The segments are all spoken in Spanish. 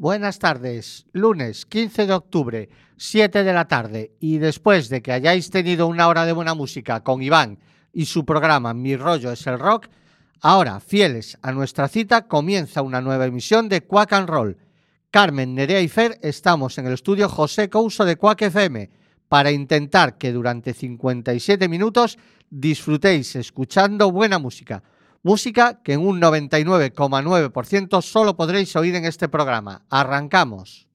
Buenas tardes, lunes 15 de octubre, 7 de la tarde, y después de que hayáis tenido una hora de buena música con Iván y su programa Mi rollo es el rock, ahora, fieles a nuestra cita, comienza una nueva emisión de Quack and Roll. Carmen, Nerea y Fer estamos en el estudio José Couso de Quack FM para intentar que durante 57 minutos disfrutéis escuchando buena música. Música que en un 99,9% solo podréis oír en este programa. Arrancamos.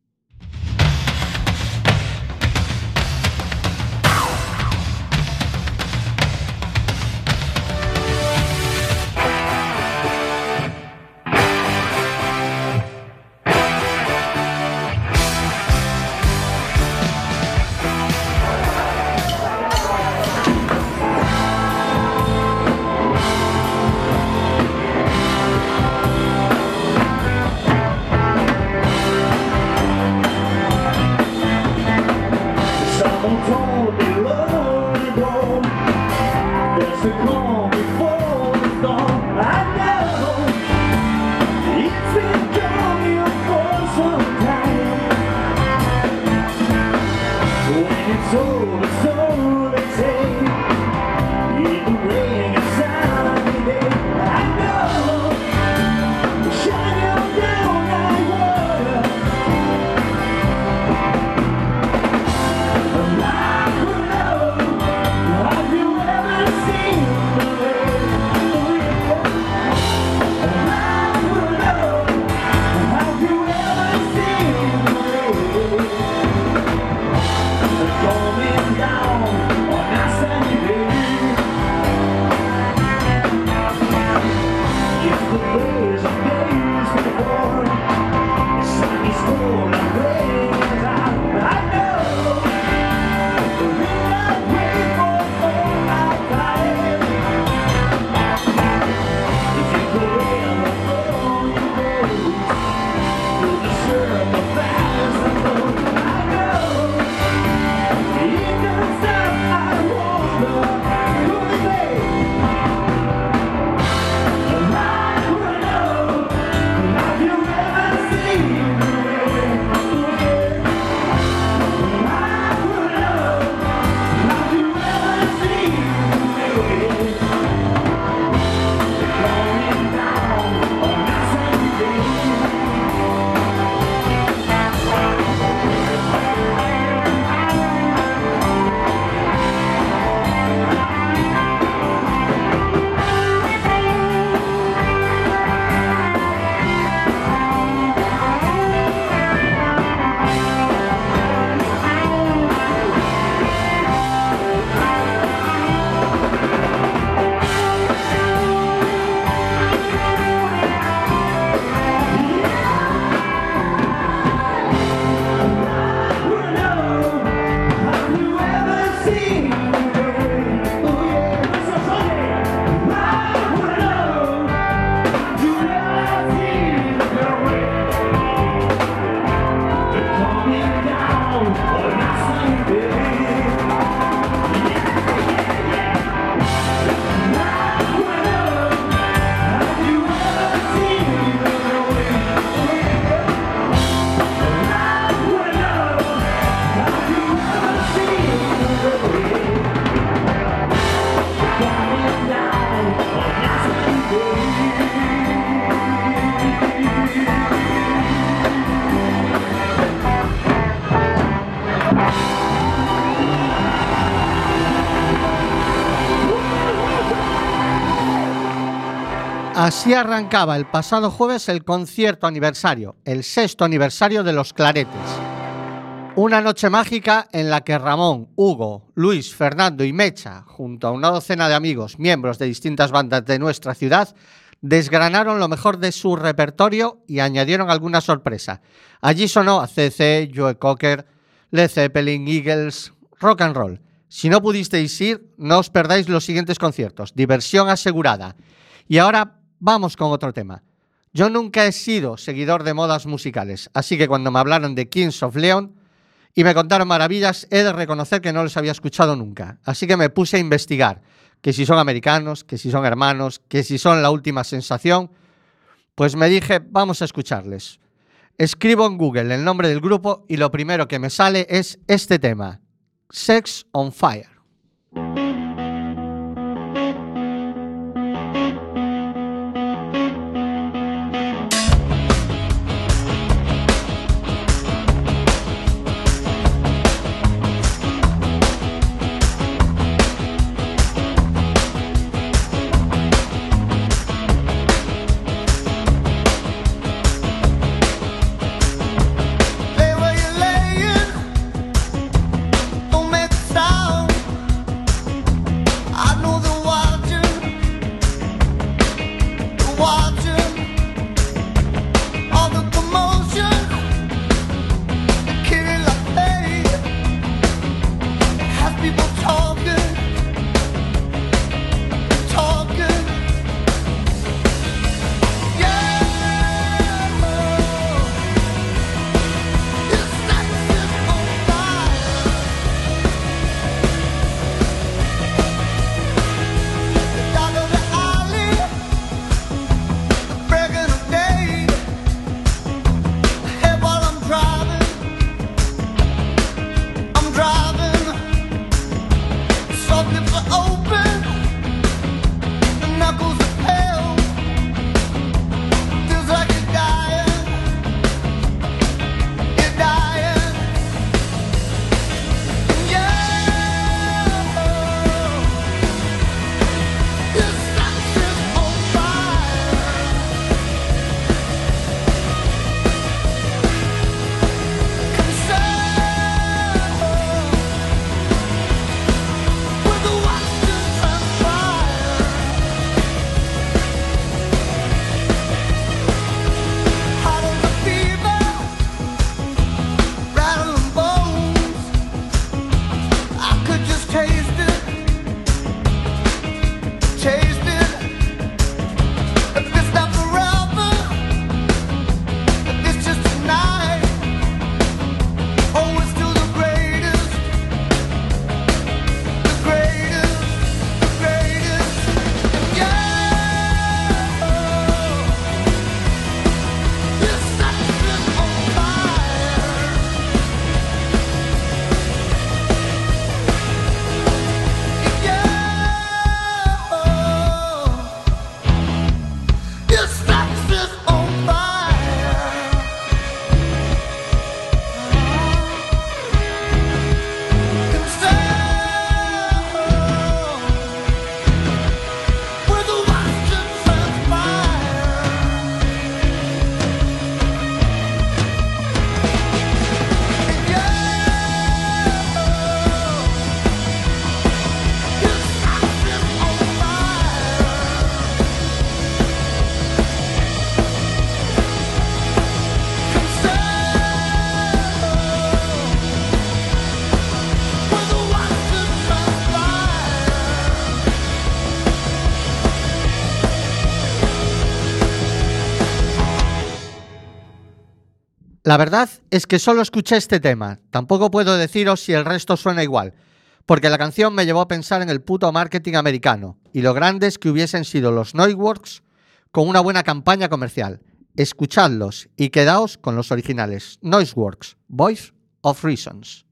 Así arrancaba el pasado jueves el concierto aniversario, el sexto aniversario de Los Claretes. Una noche mágica en la que Ramón, Hugo, Luis, Fernando y Mecha, junto a una docena de amigos, miembros de distintas bandas de nuestra ciudad, desgranaron lo mejor de su repertorio y añadieron alguna sorpresa. Allí sonó a CC, Joe Cocker, Led Zeppelin, Eagles, rock and roll. Si no pudisteis ir, no os perdáis los siguientes conciertos. Diversión asegurada. Y ahora Vamos con otro tema. Yo nunca he sido seguidor de modas musicales, así que cuando me hablaron de Kings of Leon y me contaron maravillas, he de reconocer que no los había escuchado nunca. Así que me puse a investigar que si son americanos, que si son hermanos, que si son la última sensación, pues me dije, vamos a escucharles. Escribo en Google el nombre del grupo y lo primero que me sale es este tema, Sex on Fire. La verdad es que solo escuché este tema, tampoco puedo deciros si el resto suena igual, porque la canción me llevó a pensar en el puto marketing americano y lo grandes que hubiesen sido los Noiworks con una buena campaña comercial. Escuchadlos y quedaos con los originales. Noiseworks, Voice of Reasons.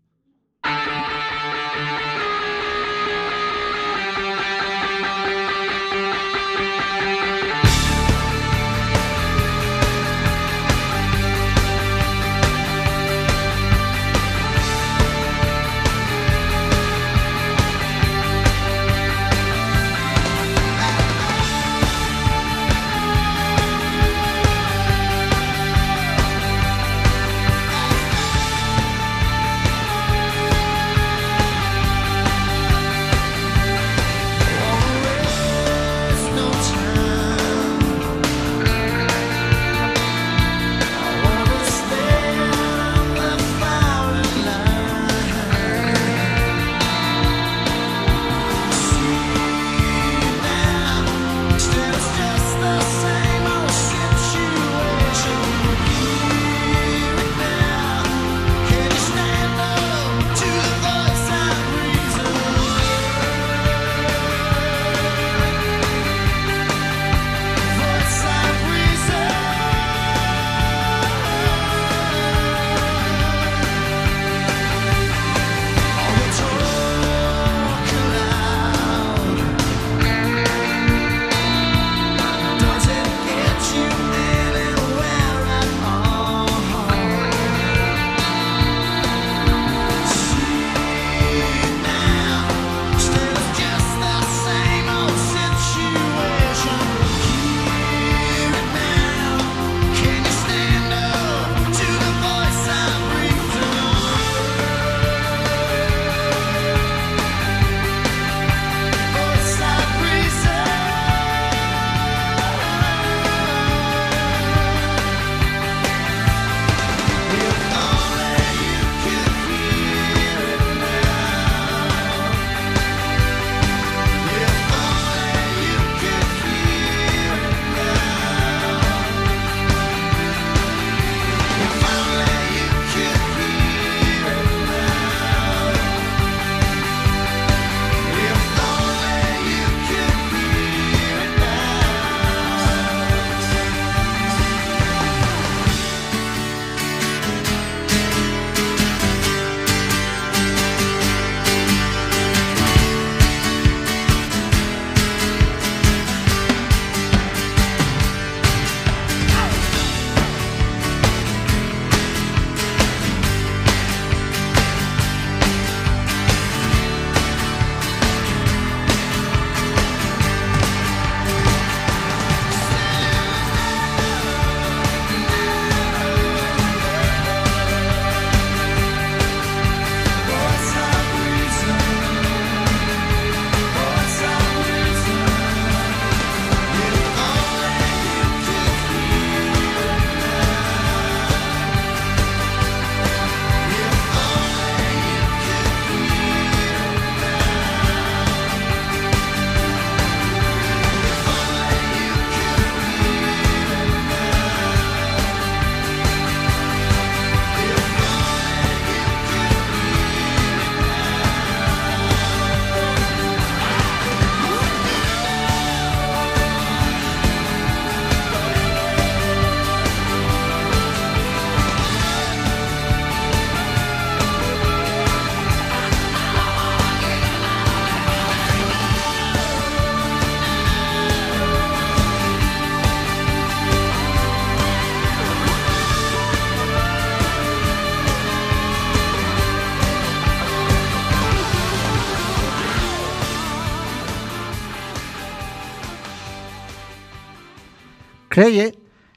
Creye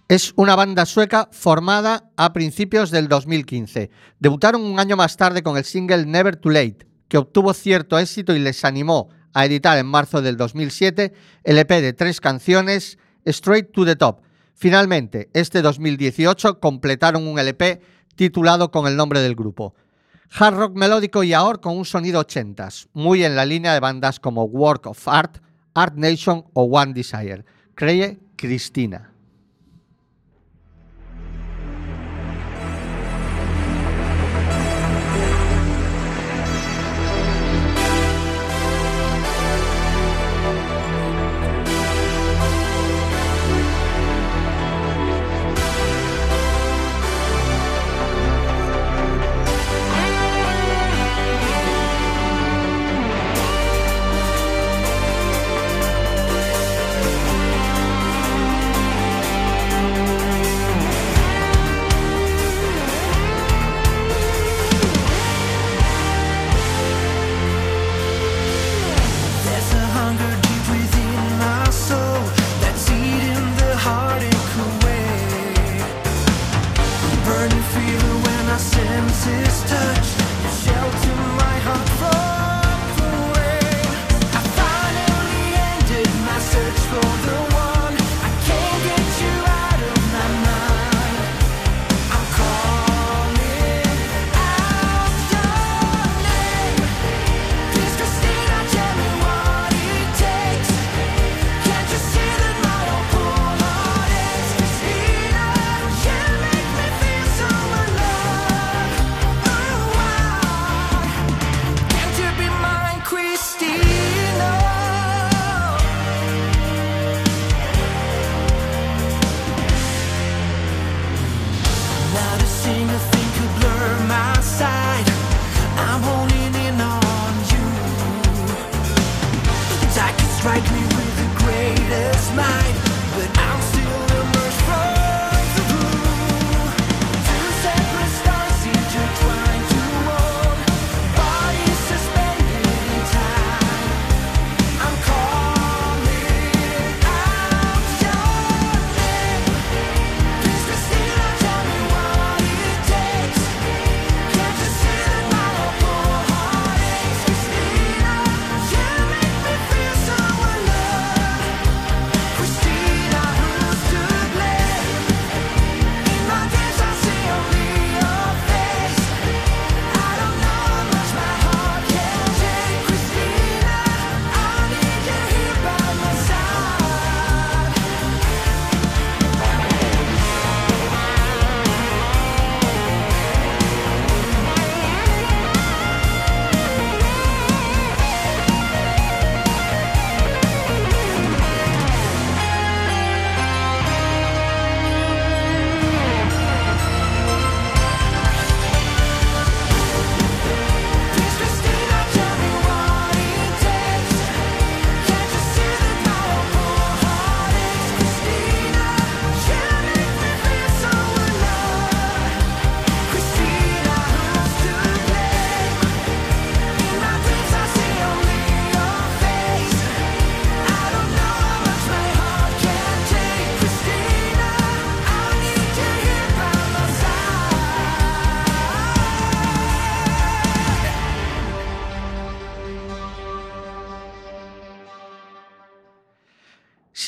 es una banda sueca formada a principios del 2015. Debutaron un año más tarde con el single Never Too Late, que obtuvo cierto éxito y les animó a editar en marzo del 2007 el EP de tres canciones Straight to the Top. Finalmente, este 2018 completaron un LP titulado con el nombre del grupo. Hard rock melódico y ahora con un sonido 80s, muy en la línea de bandas como Work of Art, Art Nation o One Desire. Cree Cristina.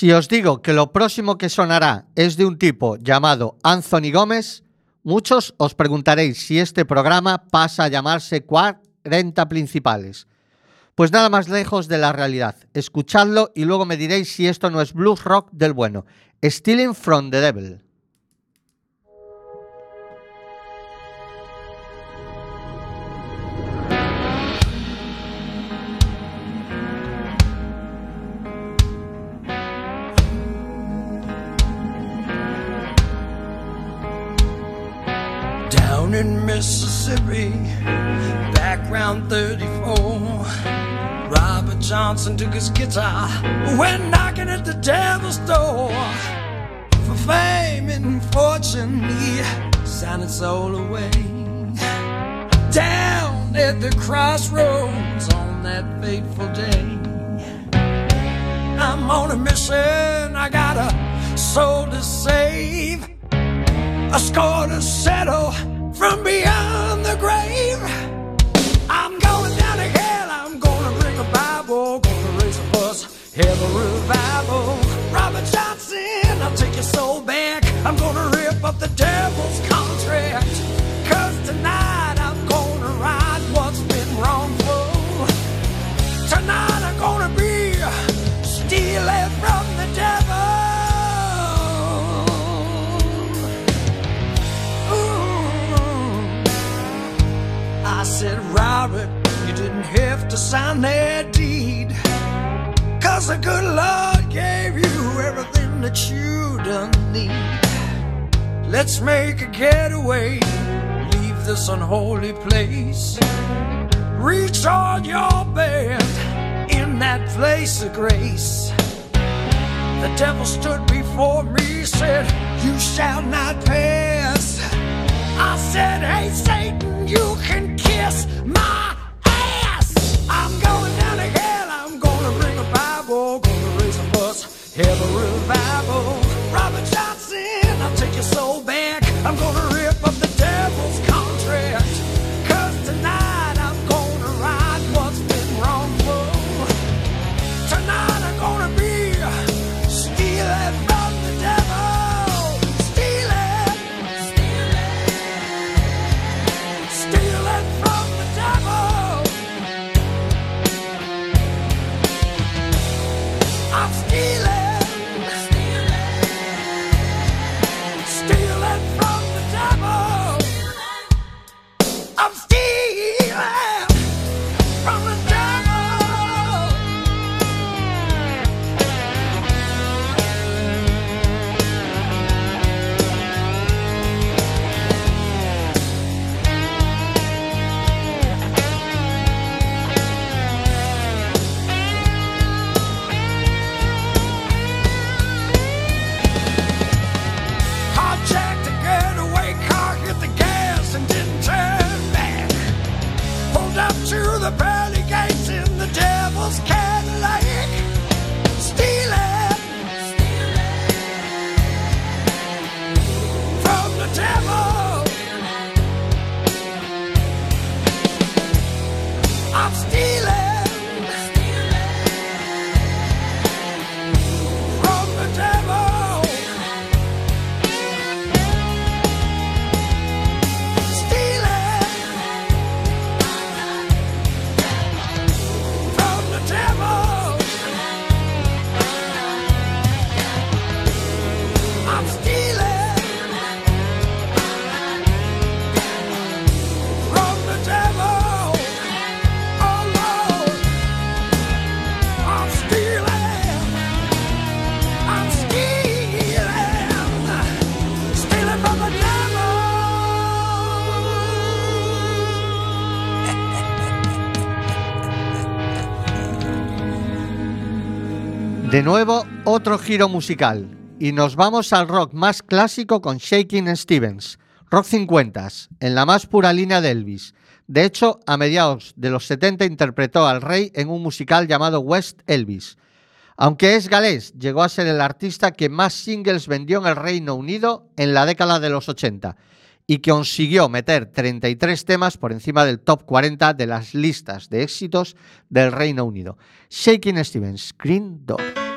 Si os digo que lo próximo que sonará es de un tipo llamado Anthony Gómez, muchos os preguntaréis si este programa pasa a llamarse 40 principales. Pues nada más lejos de la realidad. Escuchadlo y luego me diréis si esto no es blues rock del bueno. Stealing from the Devil. Down in Mississippi, background 34. Robert Johnson took his guitar, went knocking at the devil's door. For fame and fortune, he signed his soul away. Down at the crossroads on that fateful day. I'm on a mission, I got a soul to save, a score to settle from beyond the grave. I'm going down to hell, I'm gonna bring a Bible, gonna raise a fuss, have a revival. Robert Johnson, I'll take your soul back, I'm gonna sign that deed. Cause the good Lord gave you everything that you done need. Let's make a getaway, leave this unholy place. Reach on your bed in that place of grace. The devil stood before me, said, You shall not pass. I said, Hey, Satan, you can kiss Bible, De nuevo, otro giro musical. Y nos vamos al rock más clásico con Shaking Stevens. Rock 50, en la más pura línea de Elvis. De hecho, a mediados de los 70 interpretó al rey en un musical llamado West Elvis. Aunque es galés, llegó a ser el artista que más singles vendió en el Reino Unido en la década de los 80 y que consiguió meter 33 temas por encima del top 40 de las listas de éxitos del Reino Unido. Shaking Stevens, Green Door.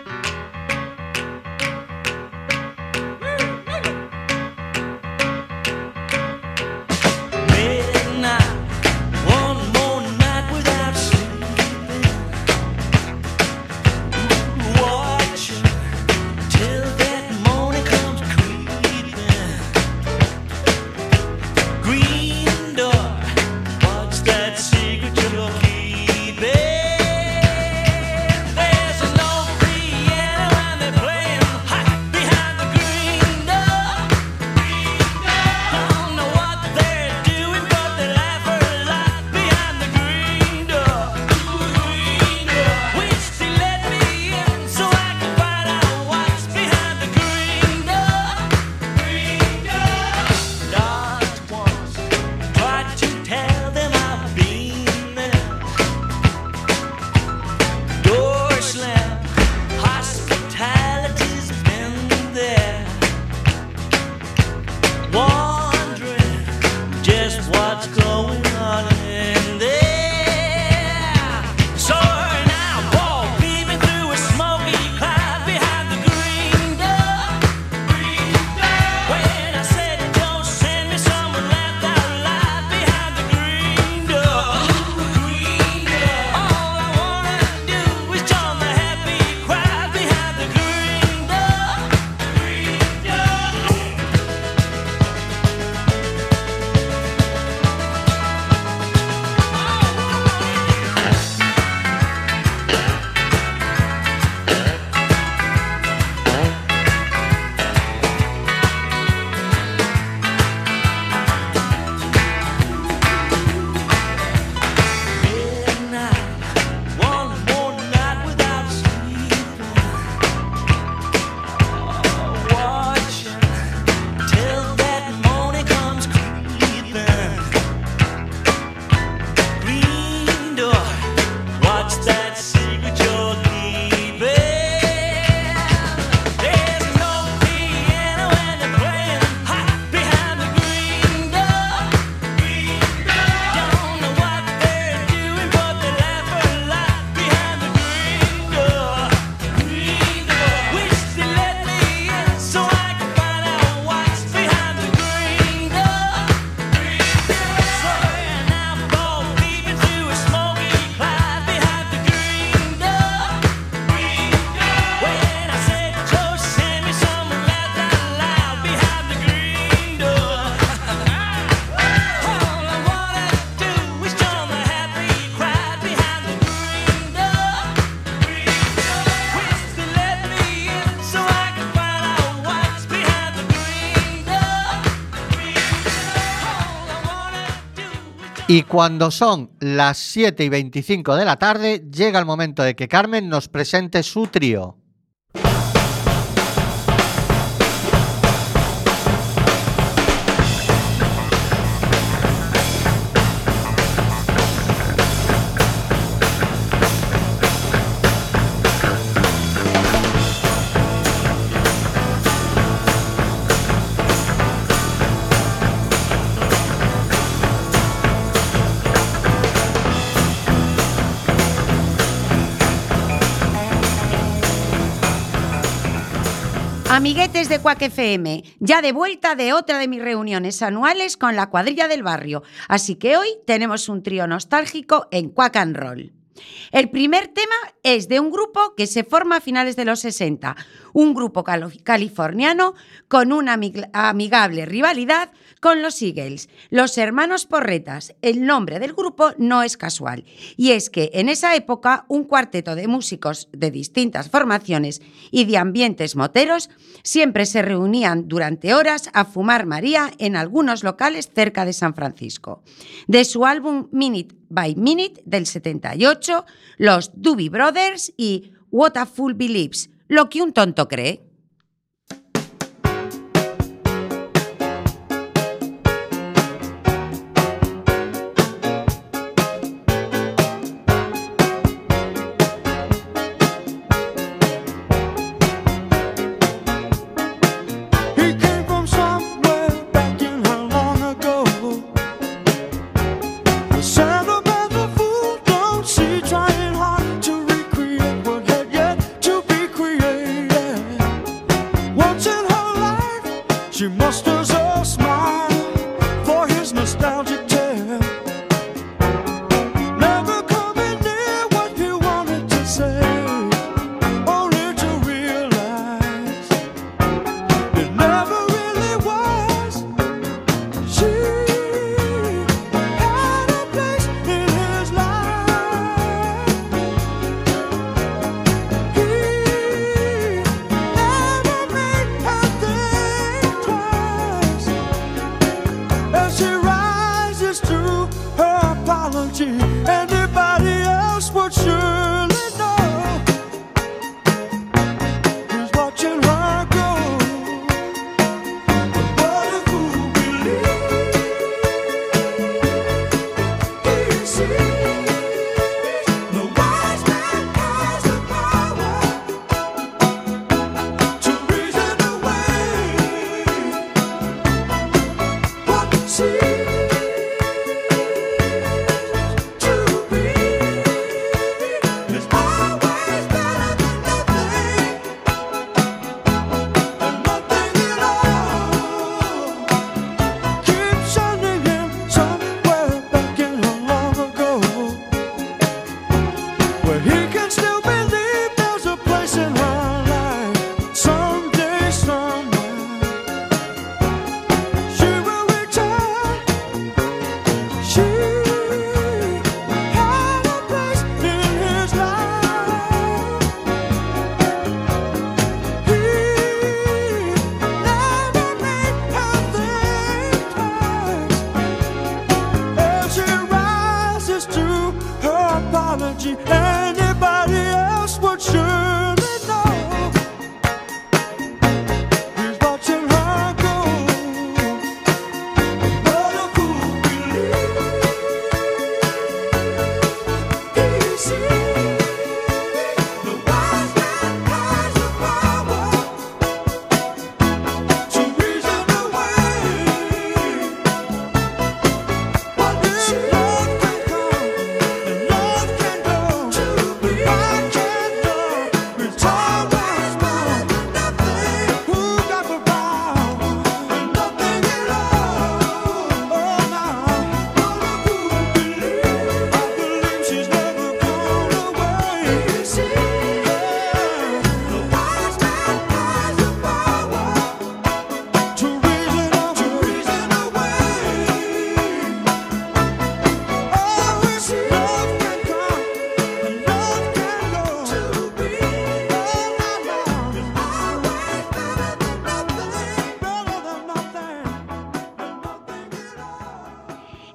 Y cuando son las 7 y 25 de la tarde, llega el momento de que Carmen nos presente su trío. Amiguetes de Cuac FM, ya de vuelta de otra de mis reuniones anuales con la cuadrilla del barrio. Así que hoy tenemos un trío nostálgico en Quack and Roll. El primer tema es de un grupo que se forma a finales de los 60, un grupo californiano con una amig- amigable rivalidad con los Eagles, los hermanos Porretas. El nombre del grupo no es casual, y es que en esa época un cuarteto de músicos de distintas formaciones y de ambientes moteros siempre se reunían durante horas a fumar María en algunos locales cerca de San Francisco. De su álbum Minute by Minute del 78, los Doobie Brothers y What a Fool Believes, lo que un tonto cree.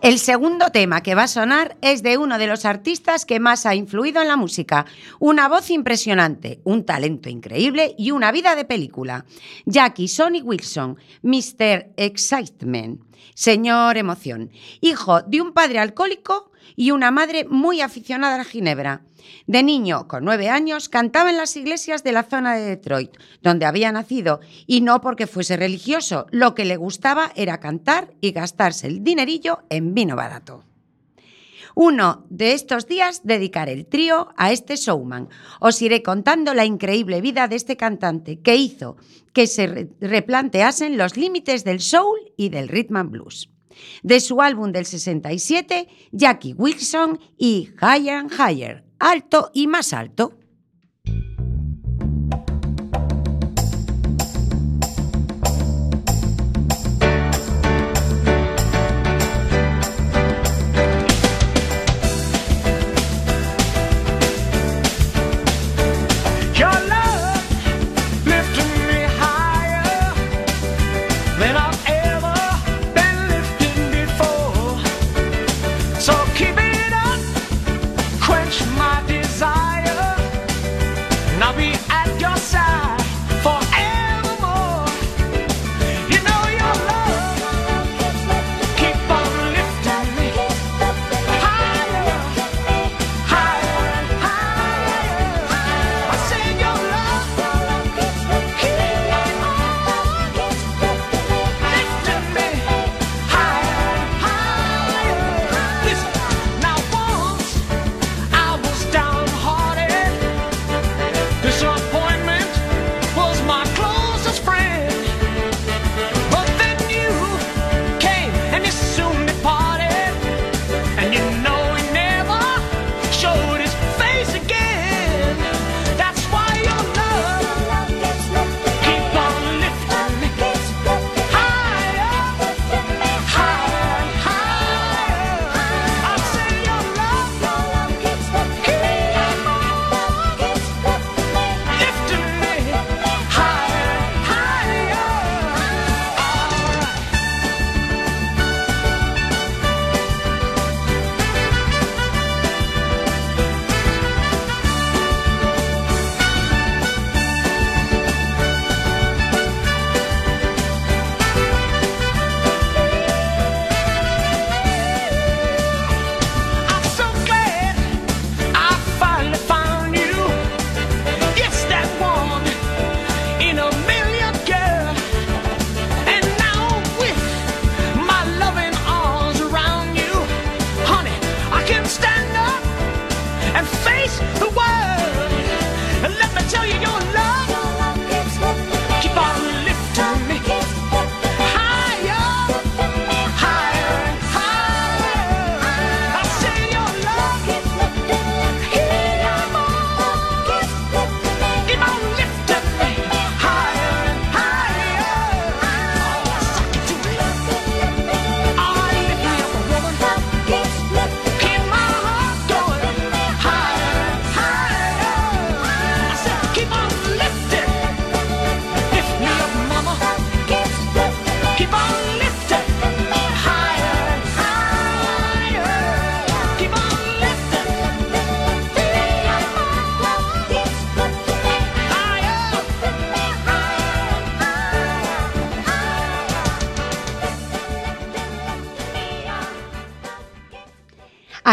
El segundo tema que va a sonar es de uno de los artistas que más ha influido en la música. Una voz impresionante, un talento increíble y una vida de película. Jackie Sonny Wilson, Mr. Excitement, señor emoción, hijo de un padre alcohólico y una madre muy aficionada a la ginebra. De niño, con nueve años, cantaba en las iglesias de la zona de Detroit, donde había nacido, y no porque fuese religioso, lo que le gustaba era cantar y gastarse el dinerillo en vino barato. Uno de estos días dedicaré el trío a este showman. Os iré contando la increíble vida de este cantante que hizo que se re- replanteasen los límites del soul y del rhythm and blues. De su álbum del 67, Jackie Wilson y Higher and Higher, alto y más alto.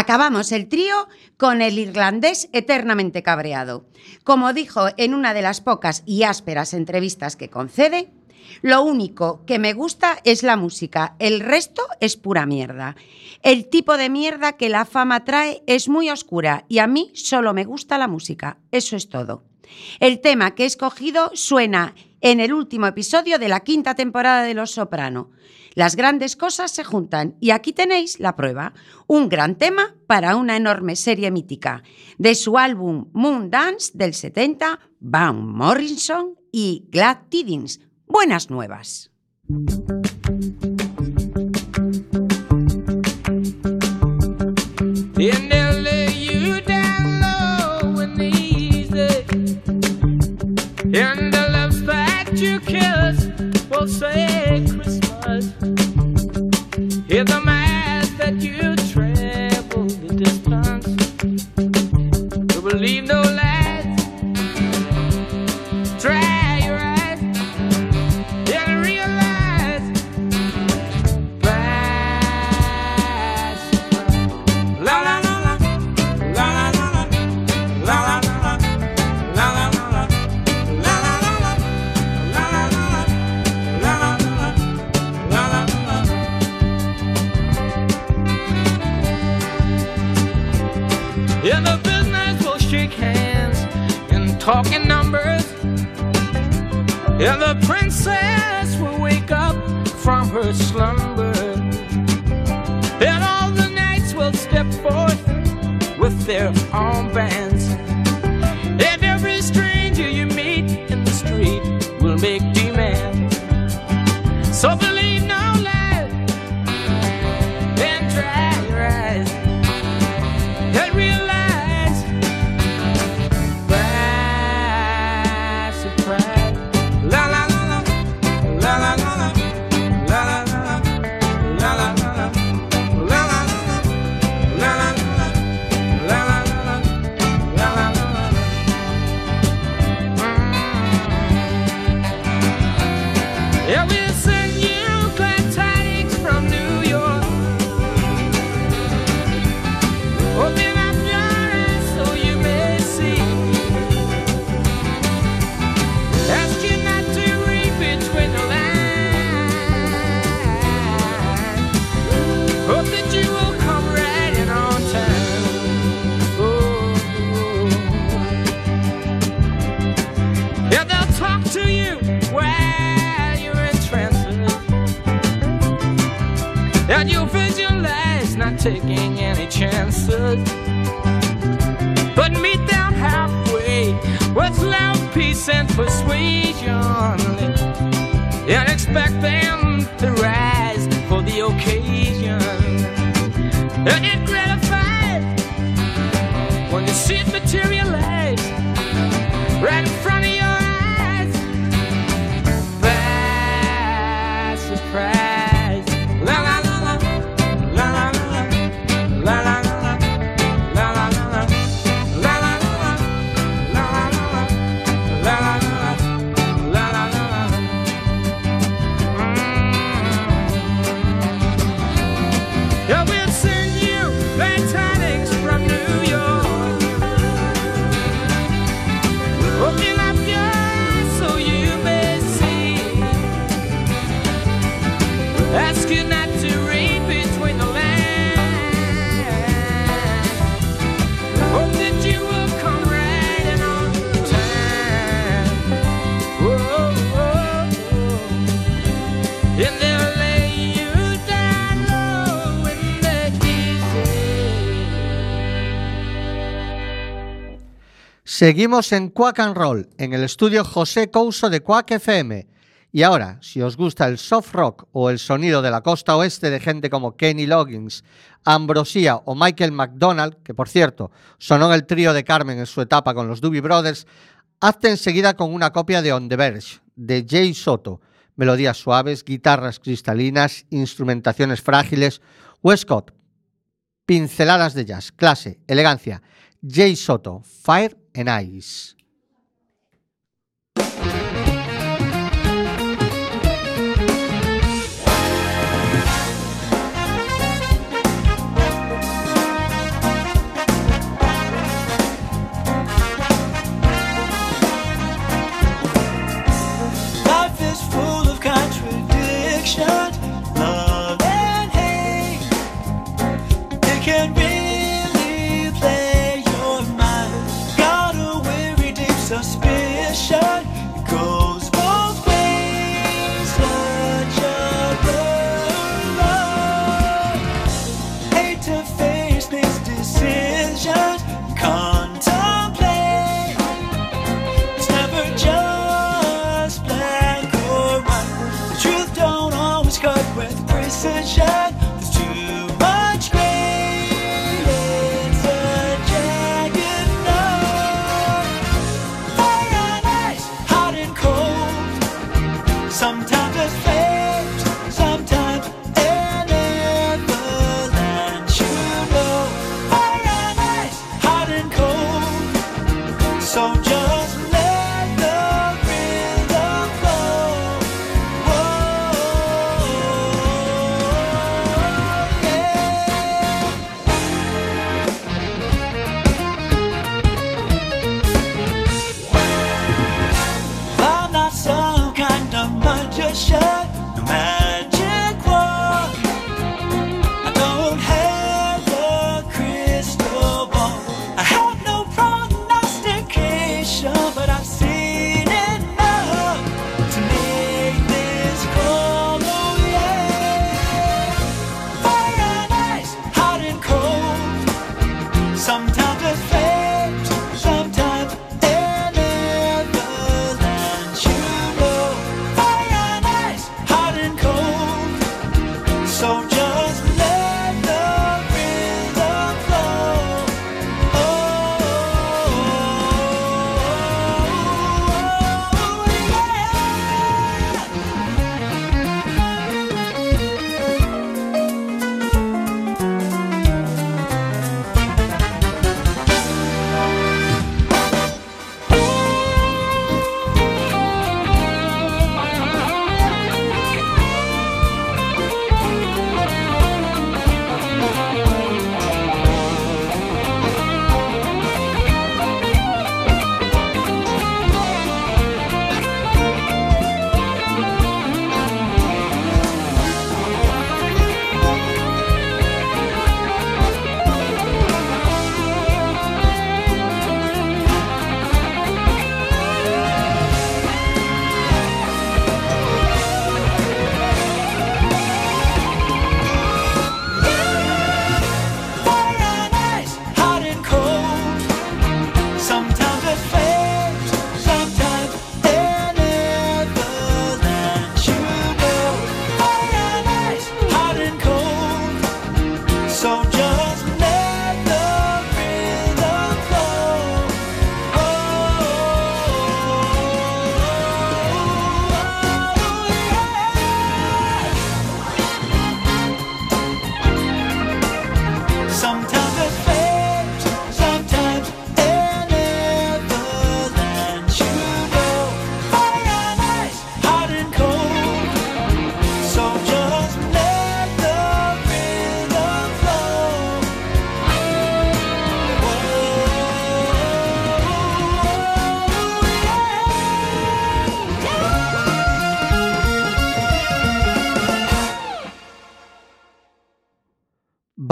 Acabamos el trío con el irlandés eternamente cabreado. Como dijo en una de las pocas y ásperas entrevistas que concede, lo único que me gusta es la música, el resto es pura mierda. El tipo de mierda que la fama trae es muy oscura y a mí solo me gusta la música, eso es todo. El tema que he escogido suena en el último episodio de la quinta temporada de Los Soprano. Las grandes cosas se juntan y aquí tenéis la prueba. Un gran tema para una enorme serie mítica. De su álbum Moon Dance del 70, Van Morrison y Glad Tidings. Buenas nuevas. blood. Hear the mass that you travel the distance to believe no. Mass that you talking numbers. And the princess will wake up from her slumber. And all the knights will step forth with their own bands. And every stranger you meet in the street will make demands. So believe taking any chances. But meet them halfway with love, peace, and persuasion. And expect them to rise for the occasion. And get gratified when you see it Seguimos en Quack and Roll, en el estudio José Couso de Quack FM. Y ahora, si os gusta el soft rock o el sonido de la costa oeste de gente como Kenny Loggins, Ambrosia o Michael McDonald, que por cierto sonó en el trío de Carmen en su etapa con los Doobie Brothers, hazte enseguida con una copia de On the Verge, de Jay Soto. Melodías suaves, guitarras cristalinas, instrumentaciones frágiles. Westcott, pinceladas de jazz, clase, elegancia. Jay Soto, Fire and Ice.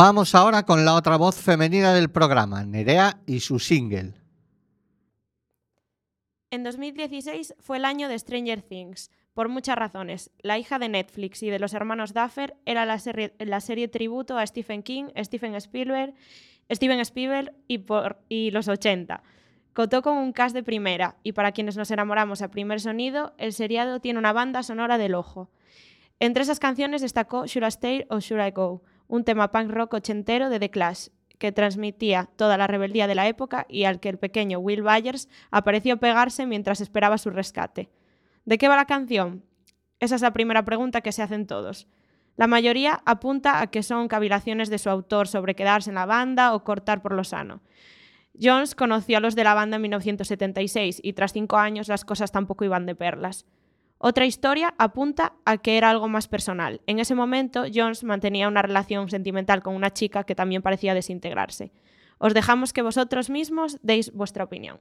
Vamos ahora con la otra voz femenina del programa, Nerea y su single. En 2016 fue el año de Stranger Things, por muchas razones. La hija de Netflix y de los hermanos Duffer era la serie, tributo a Stephen King, Stephen Spielberg, Steven Spielberg y, por, y los 80. Contó con un cast de primera y para quienes nos enamoramos a primer sonido, el seriado tiene una banda sonora del ojo. Entre esas canciones destacó Should I Stay or Should I Go, un tema punk rock ochentero de The Clash, que transmitía toda la rebeldía de la época y al que el pequeño Will Byers apareció pegarse mientras esperaba su rescate. ¿De qué va la canción? Esa es la primera pregunta que se hacen todos. La mayoría apunta a que son cavilaciones de su autor sobre quedarse en la banda o cortar por lo sano. Jones conoció a los de la banda en 1976 y tras cinco años las cosas tampoco iban de perlas. Otra historia apunta a que era algo más personal. En ese momento, Jones mantenía una relación sentimental con una chica que también parecía desintegrarse. Os dejamos que vosotros mismos deis vuestra opinión.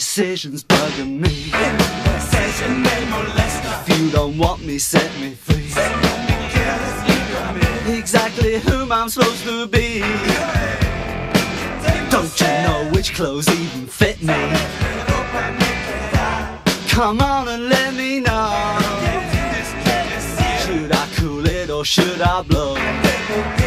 This indecision's bugging me. If you don't want me, set me free. Exactly whom I'm supposed to be. Don't you know which clothes even fit me? Come on and let me know. Should I cool it or should I blow?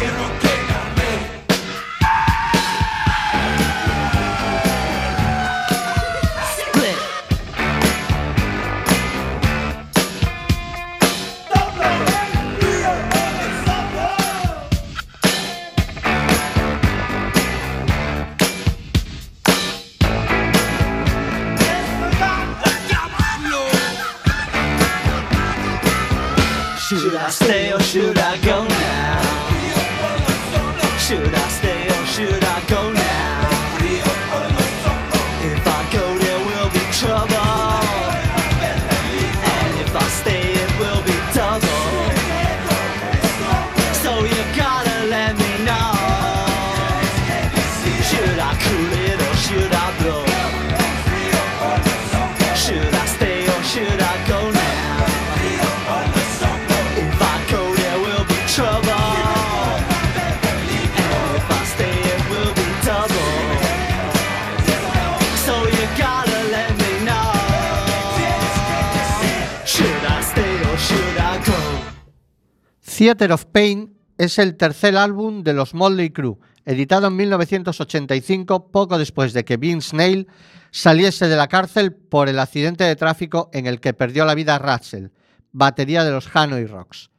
Theater of Pain es el tercer álbum de los Motley Crue, editado en 1985, poco después de que Vince Neil saliese de la cárcel por el accidente de tráfico en el que perdió la vida Ratzel, batería de los Hanoi Rocks.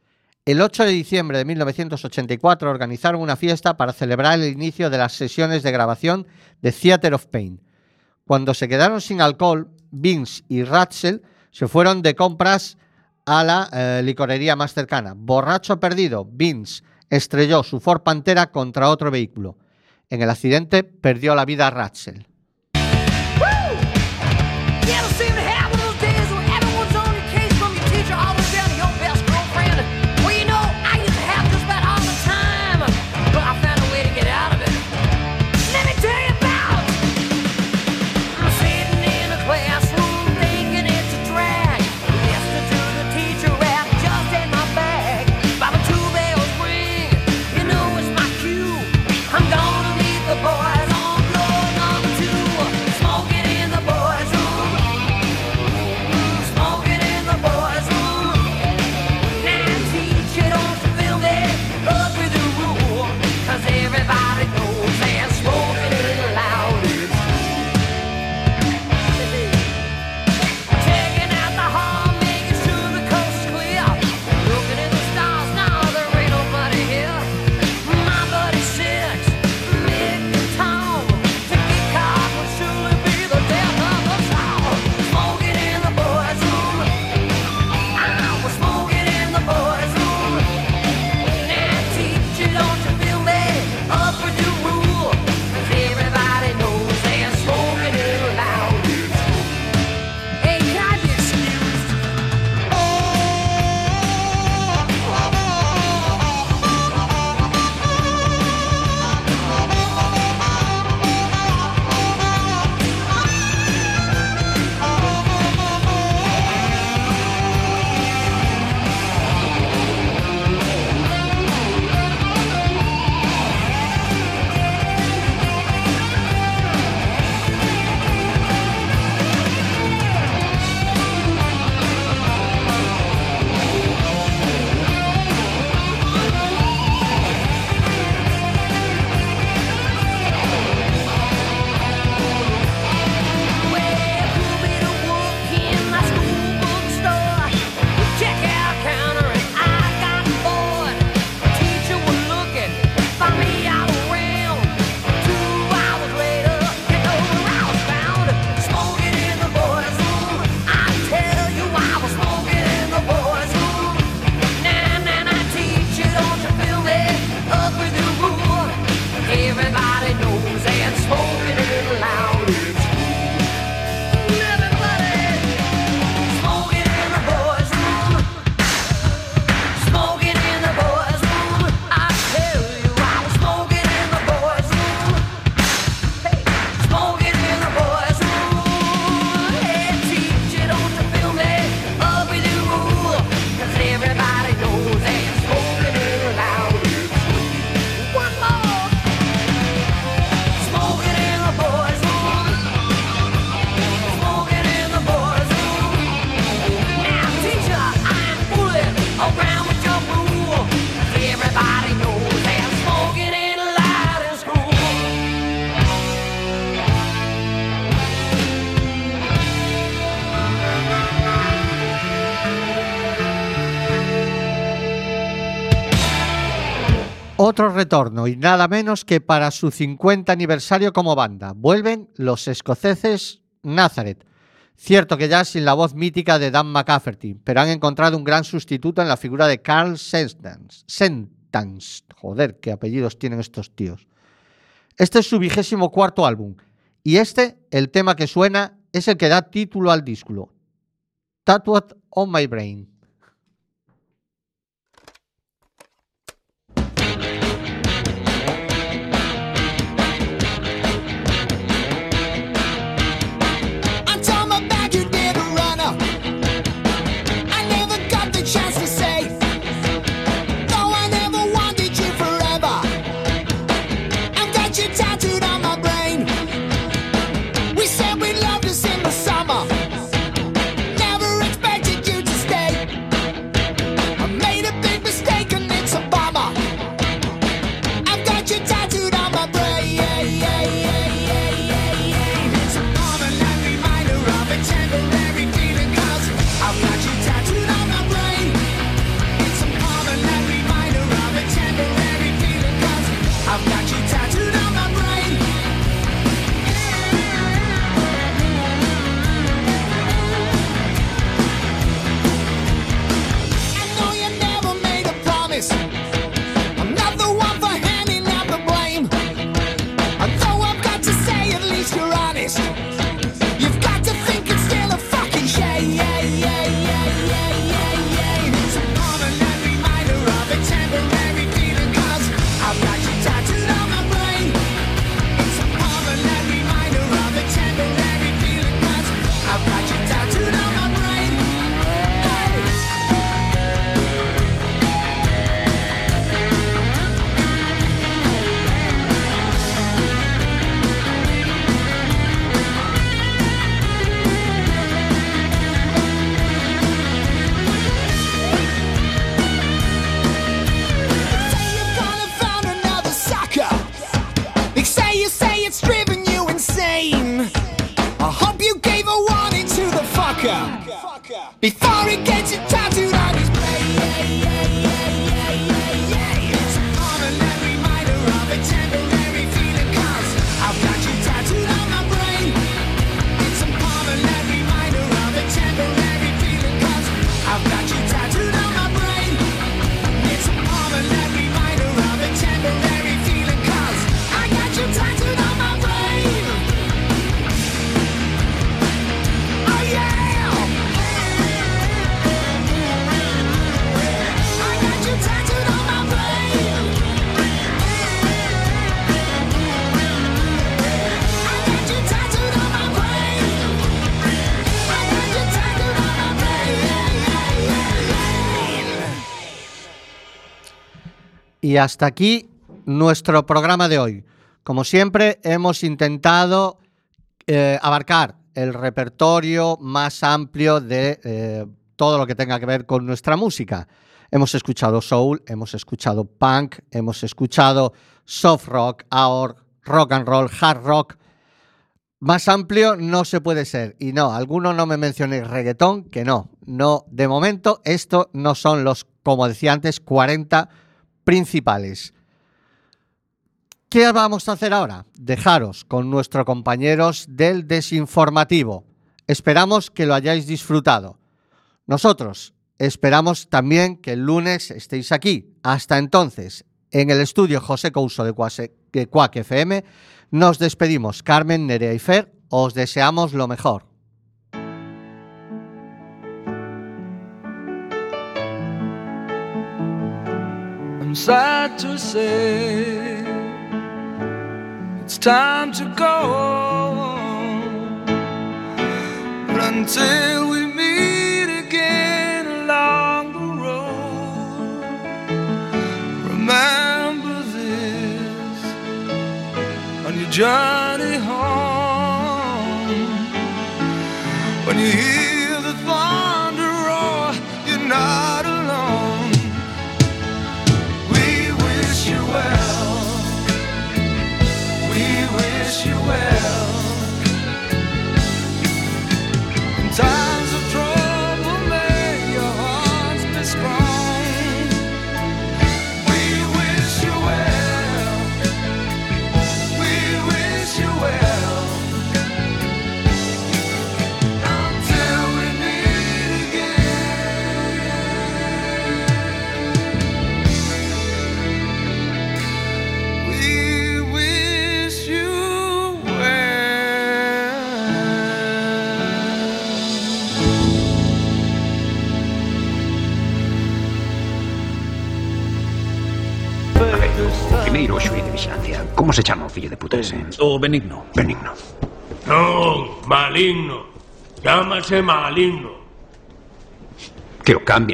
El 8 de diciembre de 1984 organizaron una fiesta para celebrar el inicio de las sesiones de grabación de Theater of Pain. Cuando se quedaron sin alcohol, Vince y Ratzel se fueron de compras a la eh, licorería más cercana. Borracho perdido, Vince estrelló su Ford Pantera contra otro vehículo. En el accidente perdió la vida Ratzel. Retorno y nada menos que para su 50 aniversario como banda. Vuelven los escoceses Nazareth. Cierto que ya sin la voz mítica de Dan McCafferty, pero han encontrado un gran sustituto en la figura de Carl. Sentance. Joder, qué apellidos tienen estos tíos. Este es su vigésimo cuarto álbum. Y este, el tema que suena, es el que da título al disco. Tattooed on My Brain. Before he gets you Y hasta aquí nuestro programa de hoy. Como siempre, hemos intentado eh, abarcar el repertorio más amplio de eh, todo lo que tenga que ver con nuestra música. Hemos escuchado soul, hemos escuchado punk, hemos escuchado soft rock, ahora rock and roll, hard rock. Más amplio no se puede ser. Y no, alguno no me mencione reggaetón, que no. No, de momento, esto no son los, como decía antes, 40 principales. ¿Qué vamos a hacer ahora? Dejaros con nuestros compañeros del desinformativo. Esperamos que lo hayáis disfrutado. Nosotros esperamos también que el lunes estéis aquí. Hasta entonces, en el estudio José Couso de Cuac FM, nos despedimos. Carmen, Nerea y Fer, os deseamos lo mejor. Sad to say it's time to go. But until we meet again along the road, remember this on your journey Como se o fillo de puta ese? O benigno. Benigno. Non, maligno. Chámase maligno. Que o cambien